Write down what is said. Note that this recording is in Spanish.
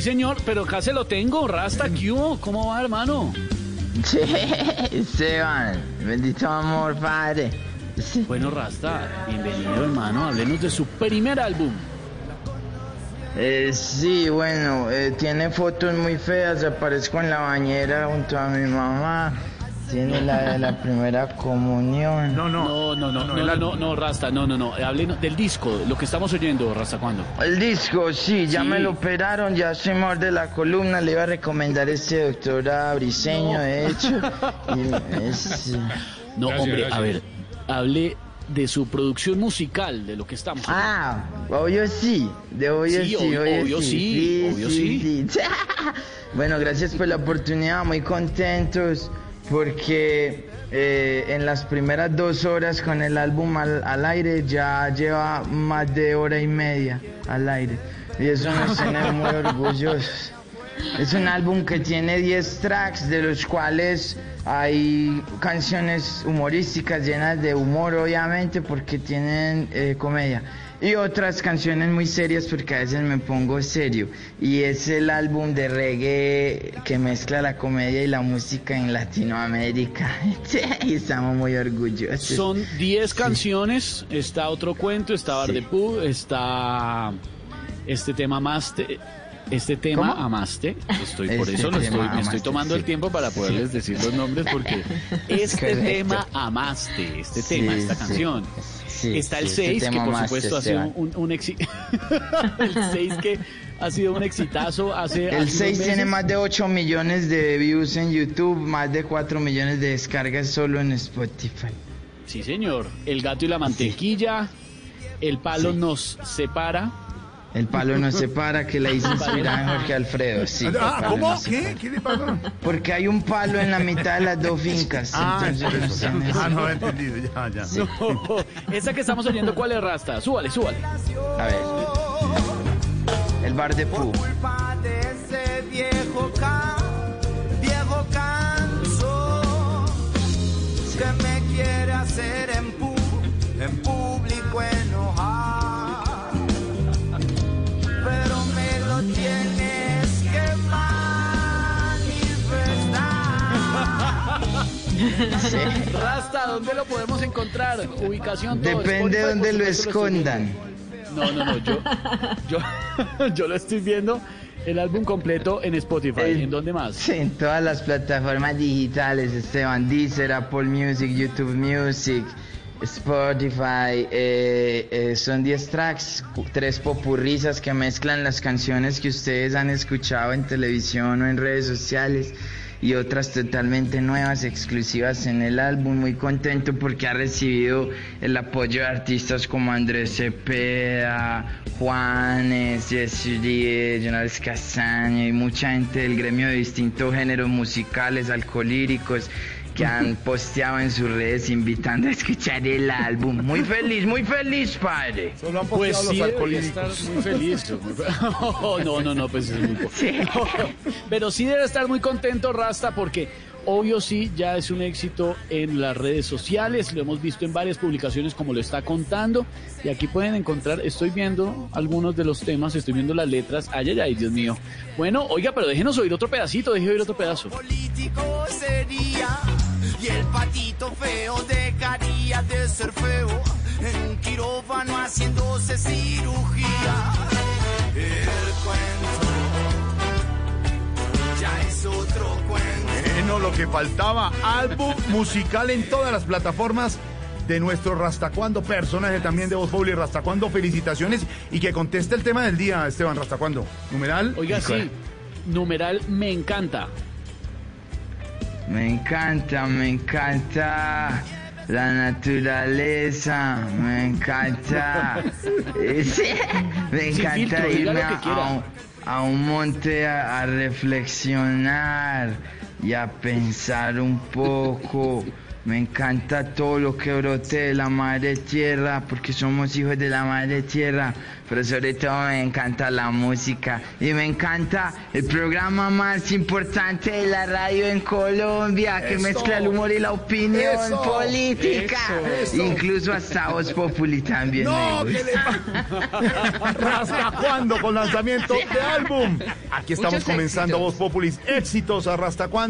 Sí, señor, pero acá se lo tengo. Rasta, ¿qué hubo? ¿Cómo va, hermano? Che, Esteban, bendito amor, padre. Sí. Bueno, Rasta, bienvenido, hermano. Háblenos de su primer álbum. Eh, sí, bueno, eh, tiene fotos muy feas. Aparezco en la bañera junto a mi mamá. Tiene la de la primera comunión. No, No, no. no, no, no, no, no, no, Rasta, no, no, no. Háblenos del disco, lo que estamos oyendo, Rasta, ¿cuándo? El disco, sí, ya Sí. me lo operaron, ya soy mejor de la columna. Le iba a recomendar este doctor a Briseño, de hecho. Y es- No, Gracias, hombre, gracias. a ver, hable de su producción musical, de lo que estamos. Ah, obvio sí, de obvio Sí, sí, obvio- obvio sí, obvio sí. bueno, gracias por la oportunidad, muy contentos porque eh, en las primeras dos horas con el álbum al, al aire ya lleva más de hora y media al aire y eso nos tiene muy orgullosos. Es un álbum que tiene 10 tracks, de los cuales hay canciones humorísticas llenas de humor, obviamente, porque tienen eh, comedia. Y otras canciones muy serias, porque a veces me pongo serio. Y es el álbum de reggae que mezcla la comedia y la música en Latinoamérica. y estamos muy orgullosos. Son 10 canciones, está otro cuento, está Bar Sí. de Pooh, está este tema Amaste, este tema ¿Cómo? Amaste, estoy por Este eso lo estoy, me estoy Amaste, tomando el tiempo para poderles decir los nombres porque este Correcto. tema Amaste, este Sí, tema, esta sí. canción. Sí, Está el sí, este 6, que por supuesto ha sido un, un éxito. el 6 que ha sido un exitazo hace El unos 6 tiene más de 8 millones de views en YouTube, más de 4 millones de descargas solo en Spotify. Sí, señor. El gato y la mantequilla. El palo Sí. nos separa. El palo no se para, que la hizo inspirada en Jorge Alfredo. Sí, Ah, ¿cómo? ¿Qué? para. ¿Qué le pasó? Porque hay un palo en la mitad de las dos fincas. Ah, es por entonces eso. no sé, Ah, no he entendido. Ya, ya. No, esa que estamos oyendo, ¿cuál es Rasta? Súbale, súbale. A ver. El bar de Pooh. culpa de ese viejo Rasta, ¿dónde lo podemos encontrar? Ubicación todo, Depende de por lo escondan. No, no, no, yo, yo, yo lo estoy viendo el álbum completo en Spotify. El- ¿En dónde más? En todas las plataformas digitales, Esteban Deezer, Apple Music, YouTube Music, Spotify. eh, eh, son 10 tracks, tres popurrizas que mezclan las canciones que ustedes han escuchado en televisión o en redes sociales y otras totalmente nuevas, exclusivas en el álbum. Muy contento porque ha recibido el apoyo de artistas como Andrés Cepeda, Juanes, Jesse Díez, Jonas Castaño y mucha gente del gremio de distintos géneros musicales, alcolíricos que han posteado en sus redes invitando a escuchar el álbum. Muy feliz, muy feliz, padre. Solo han Pues posteado sí, los alcohólicos. muy feliz. no, no, no, pues es muy poco. Pero sí debe estar muy contento Rasta porque obvio sí ya es un éxito en las redes sociales, lo hemos visto en varias publicaciones como lo está contando y aquí pueden encontrar, estoy viendo algunos de los temas, estoy viendo las letras, ay, ay, ay, Dios mío. Bueno, oiga, pero déjenos oír otro pedacito, déjenos oír otro pedazo. político sería y el patito feo dejaría de ser feo en quirófano haciéndose cirugía. Que faltaba, álbum musical en todas las plataformas de nuestro Rastacuando, personaje también de Voz Populi Rastacuando, felicitaciones y que conteste el tema del día, Esteban Rastacuando. Numeral. Oiga, sí, numeral me encanta. Me encanta, me encanta la naturaleza, me encanta. eh, sí, me encanta filtro, irme a, a un, a un monte a, a reflexionar y a pensar un poco Me encanta todo lo que brote de la madre tierra, porque somos hijos de la madre tierra, pero sobre todo me encanta la música y me encanta el programa más importante de la radio en Colombia, que Eso. mezcla el humor y la opinión Eso. política. Eso. Eso. Incluso hasta Voz Populi también No, me ¿qué gusta. le pasa? ¿Hasta cuándo con lanzamiento de álbum? Aquí estamos Muchos comenzando éxitos. Voz Populis. Éxitos, ¿hasta cuándo?